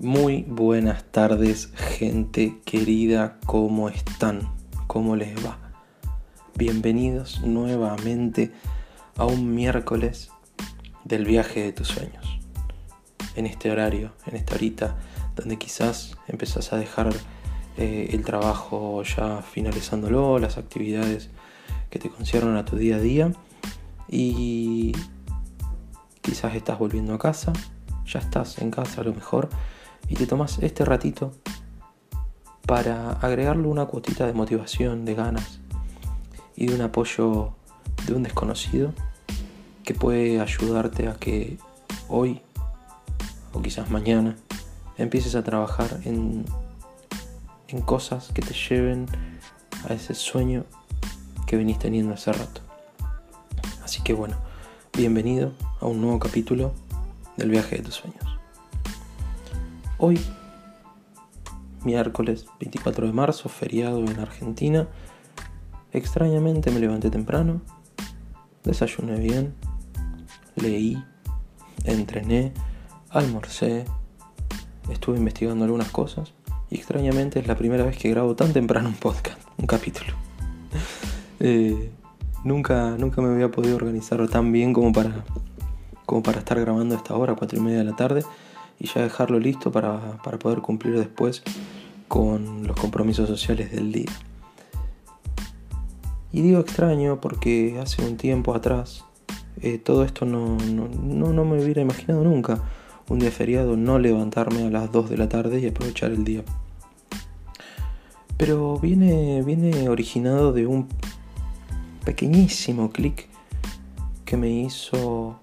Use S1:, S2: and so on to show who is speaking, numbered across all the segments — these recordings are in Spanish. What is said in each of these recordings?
S1: Muy buenas tardes, gente querida, ¿cómo están? ¿Cómo les va? Bienvenidos nuevamente a un miércoles del viaje de tus sueños. En este horario, en esta horita, donde quizás empezás a dejar eh, el trabajo ya finalizándolo, las actividades que te conciernen a tu día a día y quizás estás volviendo a casa, ya estás en casa a lo mejor y te tomas este ratito para agregarle una cuotita de motivación, de ganas y de un apoyo de un desconocido que puede ayudarte a que hoy o quizás mañana empieces a trabajar en, en cosas que te lleven a ese sueño que venís teniendo hace rato. Así que bueno, bienvenido a un nuevo capítulo del viaje de tus sueños. Hoy, miércoles 24 de marzo, feriado en Argentina, extrañamente me levanté temprano, desayuné bien, leí, entrené, almorcé, estuve investigando algunas cosas y extrañamente es la primera vez que grabo tan temprano un podcast, un capítulo. Eh, nunca, nunca me había podido organizar tan bien como para, como para estar grabando a esta hora, cuatro y media de la tarde y ya dejarlo listo para, poder cumplir después con los compromisos sociales del día. Y digo extraño porque hace un tiempo atrás eh, todo esto no, no, me hubiera imaginado nunca. Un día feriado no levantarme a las 2 de la tarde y aprovechar el día. Pero viene, viene originado de un pequeñísimo clic que me hizo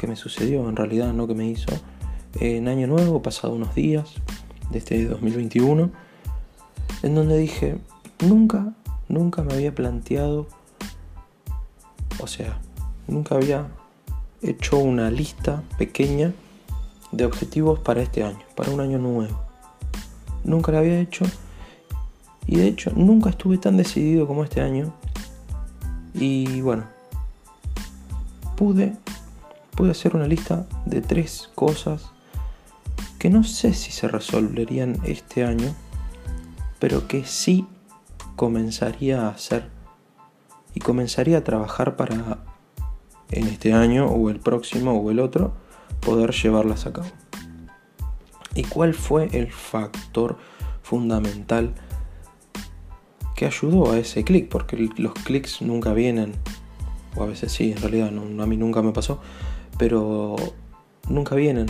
S1: que me sucedió en realidad, no que me hizo, en Año Nuevo, pasado unos días de este 2021, en donde dije, nunca, nunca me había planteado, o sea, nunca había hecho una lista pequeña de objetivos para este año, para un año nuevo. Nunca la había hecho y de hecho nunca estuve tan decidido como este año. Y bueno, pude pude hacer una lista de tres cosas que no sé si se resolverían este año, pero que sí comenzaría a hacer y comenzaría a trabajar para en este año o el próximo o el otro poder llevarlas a cabo. ¿Y cuál fue el factor fundamental que ayudó a ese clic? Porque los clics nunca vienen, o a veces sí, en realidad a mí nunca me pasó, pero nunca vienen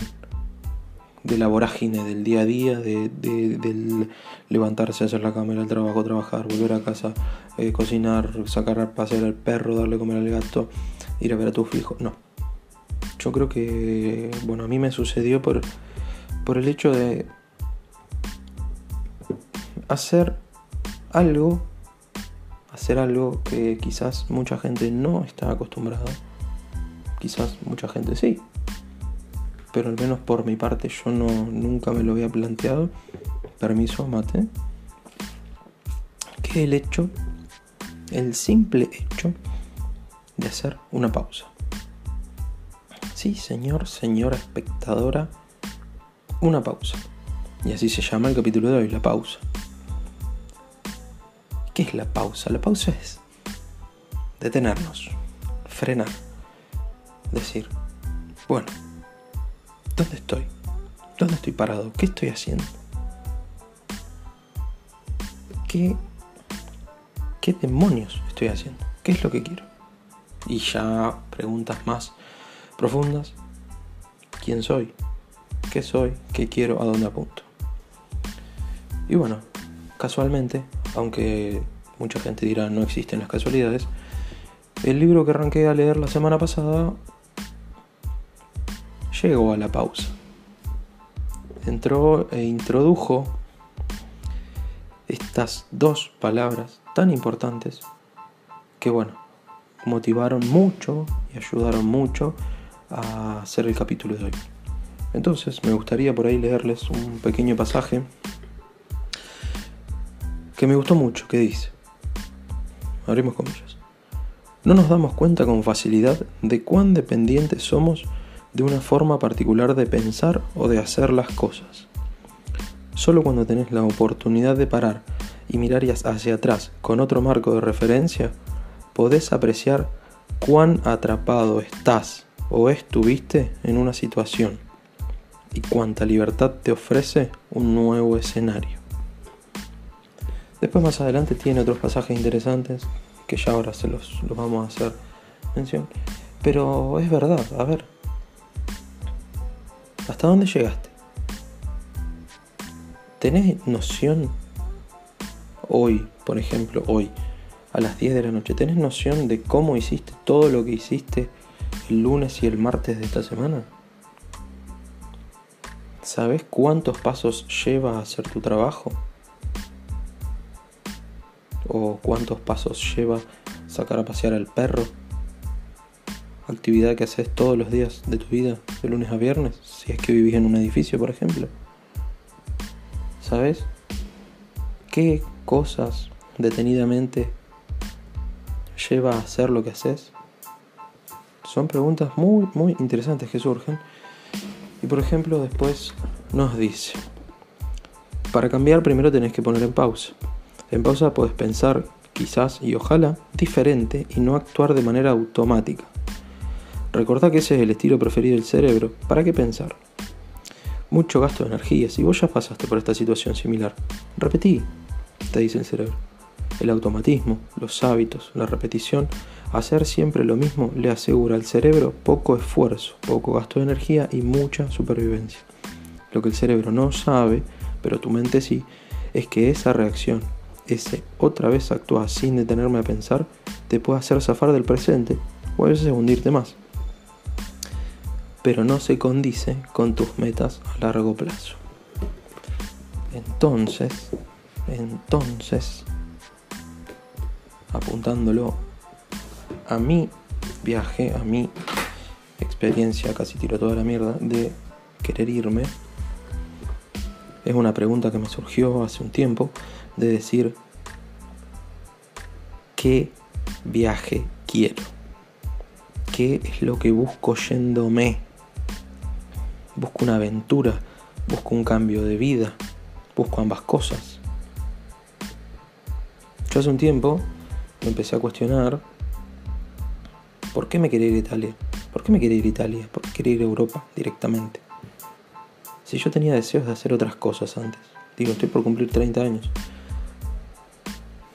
S1: de la vorágine del día a día, de, del levantarse, hacer la cámara, el trabajo, trabajar, volver a casa, eh, cocinar, sacar a pasear al perro, darle comer al gato, ir a ver a tus hijos. No. Yo creo que, bueno, a mí me sucedió por, por el hecho de hacer algo, hacer algo que quizás mucha gente no está acostumbrada Quizás mucha gente sí. Pero al menos por mi parte yo no, nunca me lo había planteado. Permiso, mate. Que el hecho, el simple hecho de hacer una pausa. Sí, señor, señora espectadora, una pausa. Y así se llama el capítulo de hoy, la pausa. ¿Qué es la pausa? La pausa es detenernos, frenar decir, bueno, ¿dónde estoy? ¿Dónde estoy parado? ¿Qué estoy haciendo? ¿Qué, qué demonios estoy haciendo? ¿Qué es lo que quiero? Y ya preguntas más profundas. ¿Quién soy? ¿Qué soy? ¿Qué quiero? ¿A dónde apunto? Y bueno, casualmente, aunque mucha gente dirá no existen las casualidades, el libro que arranqué a leer la semana pasada llegó a la pausa. Entró e introdujo estas dos palabras tan importantes que bueno, motivaron mucho y ayudaron mucho a hacer el capítulo de hoy. Entonces me gustaría por ahí leerles un pequeño pasaje que me gustó mucho, que dice, abrimos comillas, no nos damos cuenta con facilidad de cuán dependientes somos de una forma particular de pensar o de hacer las cosas. Solo cuando tenés la oportunidad de parar y mirar hacia atrás con otro marco de referencia, podés apreciar cuán atrapado estás o estuviste en una situación y cuánta libertad te ofrece un nuevo escenario. Después más adelante tiene otros pasajes interesantes que ya ahora se los, los vamos a hacer mención. Pero es verdad, a ver, ¿hasta dónde llegaste? ¿Tenés noción hoy, por ejemplo, hoy, a las 10 de la noche, ¿tenés noción de cómo hiciste todo lo que hiciste el lunes y el martes de esta semana? ¿Sabes cuántos pasos lleva a hacer tu trabajo? ¿O cuántos pasos lleva sacar a pasear al perro? Actividad que haces todos los días de tu vida, de lunes a viernes, si es que vivís en un edificio, por ejemplo. ¿Sabes? ¿Qué cosas detenidamente lleva a hacer lo que haces? Son preguntas muy, muy interesantes que surgen. Y por ejemplo, después nos dice, para cambiar primero tenés que poner en pausa. En pausa puedes pensar, quizás y ojalá, diferente y no actuar de manera automática. Recordá que ese es el estilo preferido del cerebro. ¿Para qué pensar? mucho gasto de energía. Si vos ya pasaste por esta situación similar, repetí, te dice el cerebro. El automatismo, los hábitos, la repetición, hacer siempre lo mismo le asegura al cerebro poco esfuerzo, poco gasto de energía y mucha supervivencia. Lo que el cerebro no sabe, pero tu mente sí, es que esa reacción, ese otra vez actuar sin detenerme a pensar, te puede hacer zafar del presente o a veces hundirte más pero no se condice con tus metas a largo plazo. Entonces, entonces, apuntándolo a mi viaje, a mi experiencia, casi tiro toda la mierda, de querer irme, es una pregunta que me surgió hace un tiempo, de decir, ¿qué viaje quiero? ¿Qué es lo que busco yéndome? Busco una aventura, busco un cambio de vida, busco ambas cosas. Yo hace un tiempo me empecé a cuestionar por qué me quería ir a Italia, por qué me quería ir a Italia, por qué quería ir a Europa directamente. Si yo tenía deseos de hacer otras cosas antes, digo, estoy por cumplir 30 años.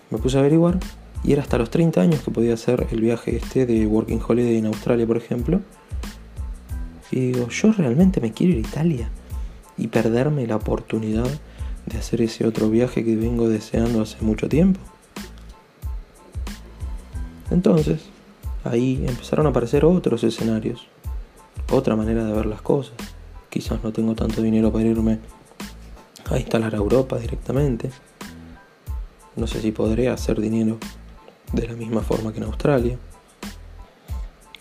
S1: Me puse a averiguar y era hasta los 30 años que podía hacer el viaje este de Working Holiday en Australia, por ejemplo, y digo, yo realmente me quiero ir a Italia y perderme la oportunidad de hacer ese otro viaje que vengo deseando hace mucho tiempo. Entonces, ahí empezaron a aparecer otros escenarios, otra manera de ver las cosas. Quizás no tengo tanto dinero para irme a instalar a Europa directamente. No sé si podré hacer dinero de la misma forma que en Australia.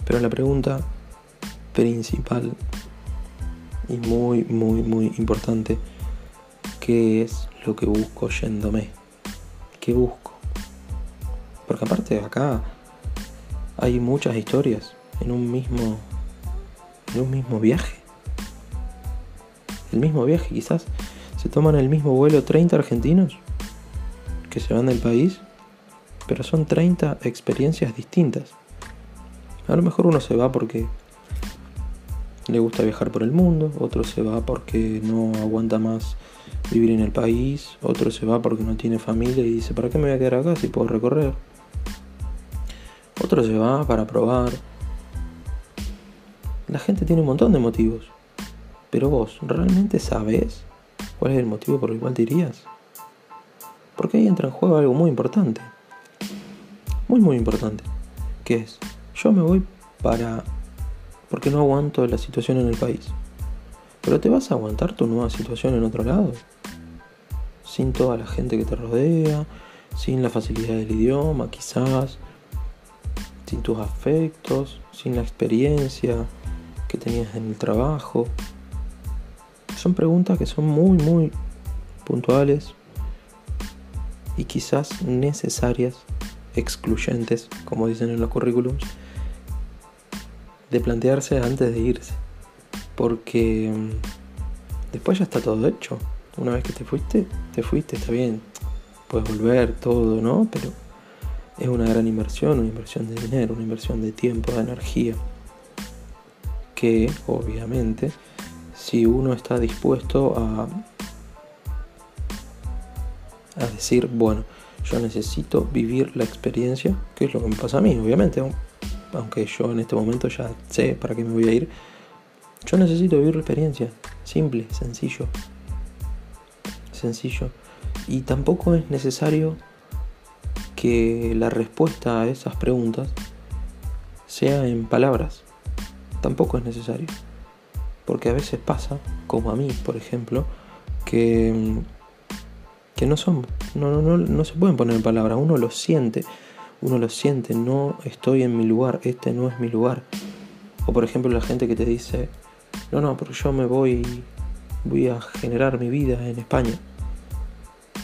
S1: Pero la pregunta principal y muy, muy, muy importante, ¿qué es lo que busco yéndome? ¿Qué busco? Porque aparte acá hay muchas historias en un mismo en un mismo viaje. El mismo viaje, quizás se toman el mismo vuelo 30 argentinos que se van del país, pero son 30 experiencias distintas. A lo mejor uno se va porque le gusta viajar por el mundo, otro se va porque no aguanta más vivir en el país, otro se va porque no tiene familia y dice, ¿para qué me voy a quedar acá si puedo recorrer? Otro se va para probar. La gente tiene un montón de motivos, pero vos, ¿realmente sabes cuál es el motivo por el cual te irías? Porque ahí entra en juego algo muy importante, muy muy importante, que es, yo me voy para porque no aguanto la situación en el país. Pero te vas a aguantar tu nueva situación en otro lado. Sin toda la gente que te rodea, sin la facilidad del idioma quizás, sin tus afectos, sin la experiencia que tenías en el trabajo. Son preguntas que son muy, muy puntuales y quizás necesarias, excluyentes, como dicen en los currículums, de plantearse antes de irse. Porque mm, después ya está todo hecho. Una vez que te fuiste, te fuiste, está bien. Puedes volver, todo, ¿no? Pero es una gran inversión, una inversión de dinero, una inversión de tiempo, de energía. Que obviamente, si uno está dispuesto a, a decir, bueno, yo necesito vivir la experiencia, que es lo que me pasa a mí, obviamente, aunque yo en este momento ya sé para qué me voy a ir, yo necesito vivir la experiencia, simple, sencillo, sencillo. Y tampoco es necesario que la respuesta a esas preguntas sea en palabras. Tampoco es necesario. Porque a veces pasa, como a mí, por ejemplo, que, que no son, no, no, no se pueden poner en palabras, uno lo siente, uno lo siente, no estoy en mi lugar, este no es mi lugar. O por ejemplo la gente que te dice, no, no, pero yo me voy, voy a generar mi vida en España.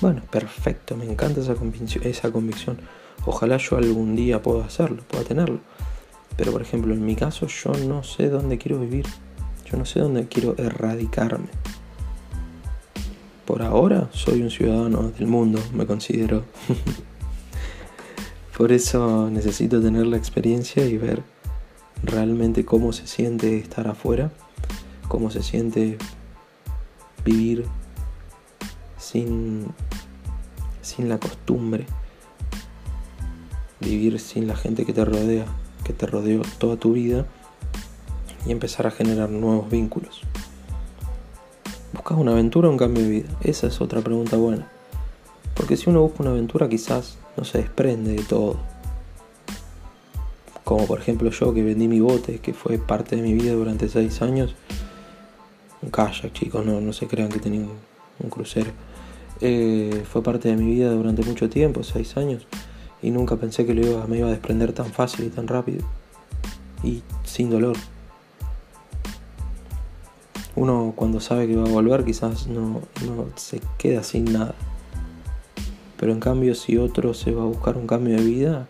S1: Bueno, perfecto, me encanta esa convicción, esa convicción. Ojalá yo algún día pueda hacerlo, pueda tenerlo. Pero por ejemplo, en mi caso yo no sé dónde quiero vivir. Yo no sé dónde quiero erradicarme. Por ahora soy un ciudadano del mundo, me considero. por eso necesito tener la experiencia y ver realmente cómo se siente estar afuera, cómo se siente vivir sin, sin la costumbre, vivir sin la gente que te rodea, que te rodeó toda tu vida y empezar a generar nuevos vínculos. ¿Buscas una aventura o un cambio de vida? Esa es otra pregunta buena. Porque si uno busca una aventura quizás no se desprende de todo. Como por ejemplo yo que vendí mi bote, que fue parte de mi vida durante seis años. Un kayak, chicos, no, no se crean que tenía un crucero. Eh, fue parte de mi vida durante mucho tiempo, seis años, y nunca pensé que lo iba, me iba a desprender tan fácil y tan rápido y sin dolor. Uno cuando sabe que va a volver quizás no, no se queda sin nada. Pero en cambio si otro se va a buscar un cambio de vida,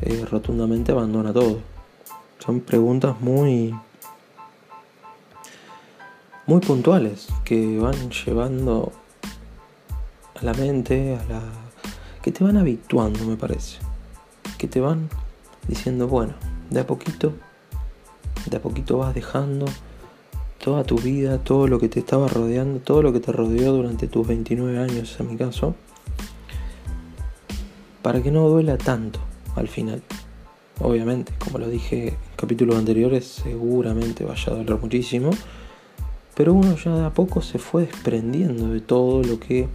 S1: eh, rotundamente abandona todo. Son preguntas muy muy puntuales que van llevando la mente, a la... que te van habituando, me parece. Que te van diciendo, bueno, de a poquito, de a poquito vas dejando toda tu vida, todo lo que te estaba rodeando, todo lo que te rodeó durante tus 29 años, en mi caso, para que no duela tanto al final. Obviamente, como lo dije en capítulos anteriores, seguramente vaya a doler muchísimo, pero uno ya de a poco se fue desprendiendo de todo lo que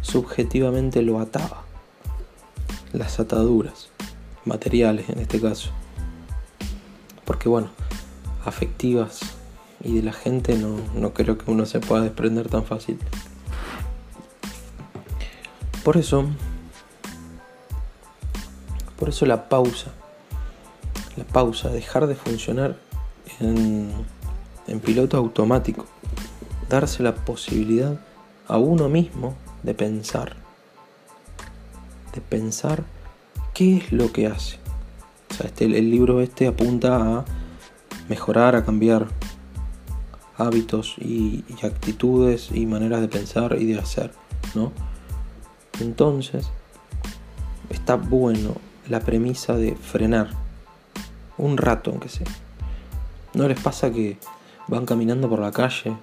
S1: subjetivamente lo ataba. Las ataduras, materiales en este caso. Porque bueno, afectivas y de la gente no, no creo que uno se pueda desprender tan fácil. Por eso, por eso la pausa, la pausa, dejar de funcionar en, piloto automático, darse la posibilidad a uno mismo de pensar, de pensar qué es lo que hace. O sea, este, el libro este apunta a mejorar, a cambiar hábitos y, actitudes y maneras de pensar y de hacer, ¿no? Entonces, está bueno la premisa de frenar un rato, aunque sea. ¿No les pasa que van caminando por la calle?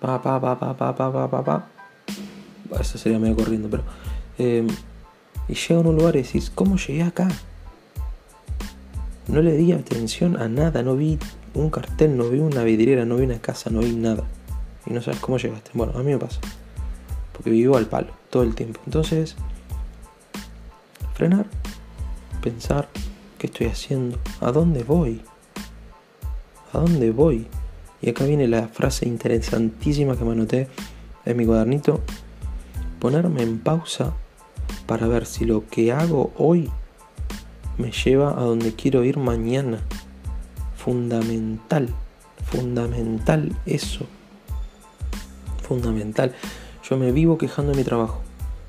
S1: Pa, pa, pa, pa, pa, pa, pa, pa, pa eso sería medio corriendo, pero. Eh, y llega a un lugar y decís, ¿cómo llegué acá? No le di atención a nada, no vi un cartel, no vi una vidriera, no vi una casa, no vi nada. Y no sabes cómo llegaste. Bueno, a mí me pasa. Porque vivo al palo todo el tiempo. Entonces, frenar, pensar, ¿qué estoy haciendo? ¿A dónde voy? ¿A dónde voy? Y acá viene la frase interesantísima que me anoté en mi cuadernito ponerme en pausa para ver si lo que hago hoy me lleva a donde quiero ir mañana. Fundamental, fundamental eso. Fundamental. Yo me vivo quejando de mi trabajo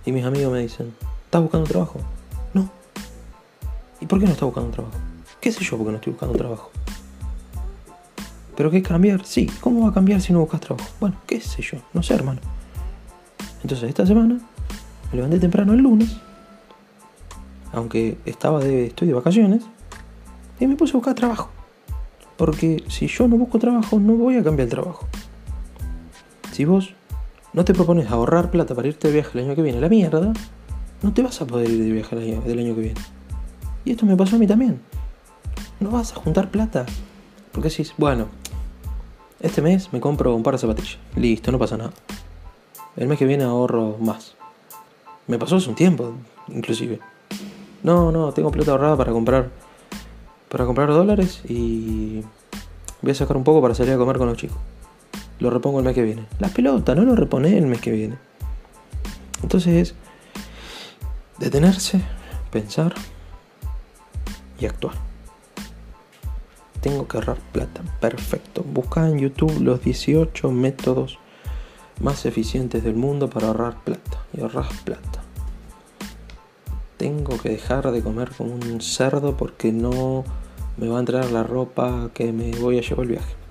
S1: y mis amigos me dicen, ¿estás buscando trabajo? No. ¿Y por qué no estás buscando trabajo? ¿Qué sé yo porque no estoy buscando trabajo? ¿Pero qué cambiar? Sí, ¿cómo va a cambiar si no buscas trabajo? Bueno, qué sé yo, no sé, hermano. Entonces, esta semana me levanté temprano el lunes, aunque estaba de estoy de vacaciones, y me puse a buscar trabajo. Porque si yo no busco trabajo, no voy a cambiar el trabajo. Si vos no te propones ahorrar plata para irte de viaje el año que viene, la mierda, no te vas a poder ir de viaje el año, del año que viene. Y esto me pasó a mí también. No vas a juntar plata. Porque decís, bueno, este mes me compro un par de zapatillas. Listo, no pasa nada. El mes que viene ahorro más. Me pasó hace un tiempo, inclusive. No, no, tengo plata ahorrada para comprar para comprar dólares y voy a sacar un poco para salir a comer con los chicos. Lo repongo el mes que viene. Las pelotas, no lo repone el mes que viene. Entonces es detenerse, pensar y actuar. Tengo que ahorrar plata. Perfecto. Busca en YouTube los 18 métodos más eficientes del mundo para ahorrar plata. Y ahorras plata. Tengo que dejar de comer como un cerdo porque no me va a entrar la ropa que me voy a llevar el viaje.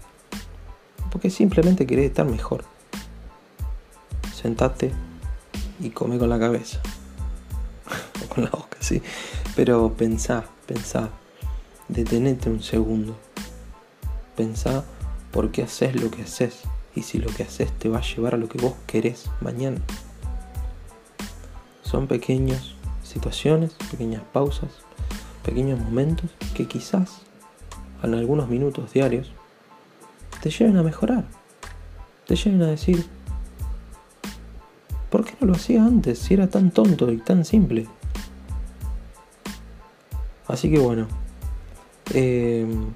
S1: Porque simplemente querés estar mejor. Sentate y come con la cabeza. con la boca, sí. Pero pensá, pensá. Detenete un segundo. Pensá por qué haces lo que haces y si lo que haces te va a llevar a lo que vos querés mañana. Son pequeñas situaciones, pequeñas pausas, pequeños momentos que quizás en algunos minutos diarios te lleven a mejorar, te lleven a decir, ¿por qué no lo hacía antes si era tan tonto y tan simple? Así que bueno, em,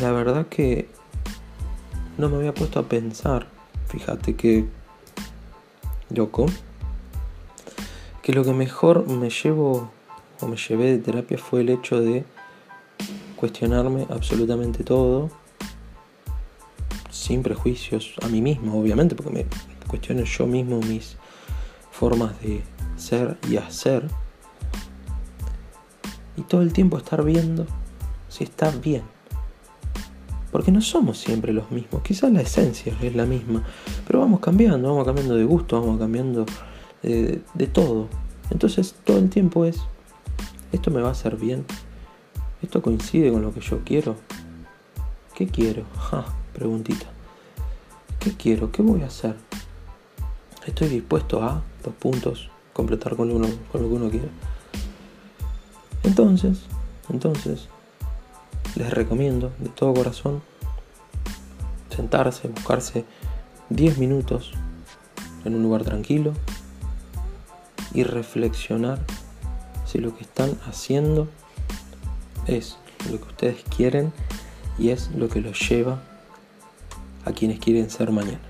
S1: la verdad que no me había puesto a pensar, fíjate que loco, que lo que mejor me llevo o me llevé de terapia fue el hecho de cuestionarme absolutamente todo, sin prejuicios a mí mismo, obviamente, porque me cuestiono yo mismo mis formas de ser y hacer. Y todo el tiempo estar viendo si está bien. Porque no somos siempre los mismos. Quizás la esencia es la misma. Pero vamos cambiando, vamos cambiando de gusto, vamos cambiando de, de todo. Entonces todo el tiempo es, ¿esto me va a hacer bien? ¿Esto coincide con lo que yo quiero? ¿Qué quiero? Ja, preguntita. ¿Qué quiero? ¿Qué voy a hacer? Estoy dispuesto a dos puntos, completar con, uno, con lo que uno quiere. Entonces, entonces, les recomiendo de todo corazón sentarse, buscarse 10 minutos en un lugar tranquilo y reflexionar si lo que están haciendo es lo que ustedes quieren y es lo que los lleva a quienes quieren ser mañana.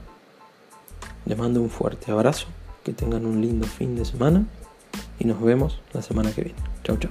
S1: Les mando un fuerte abrazo, que tengan un lindo fin de semana y nos vemos la semana que viene. Chau, chau.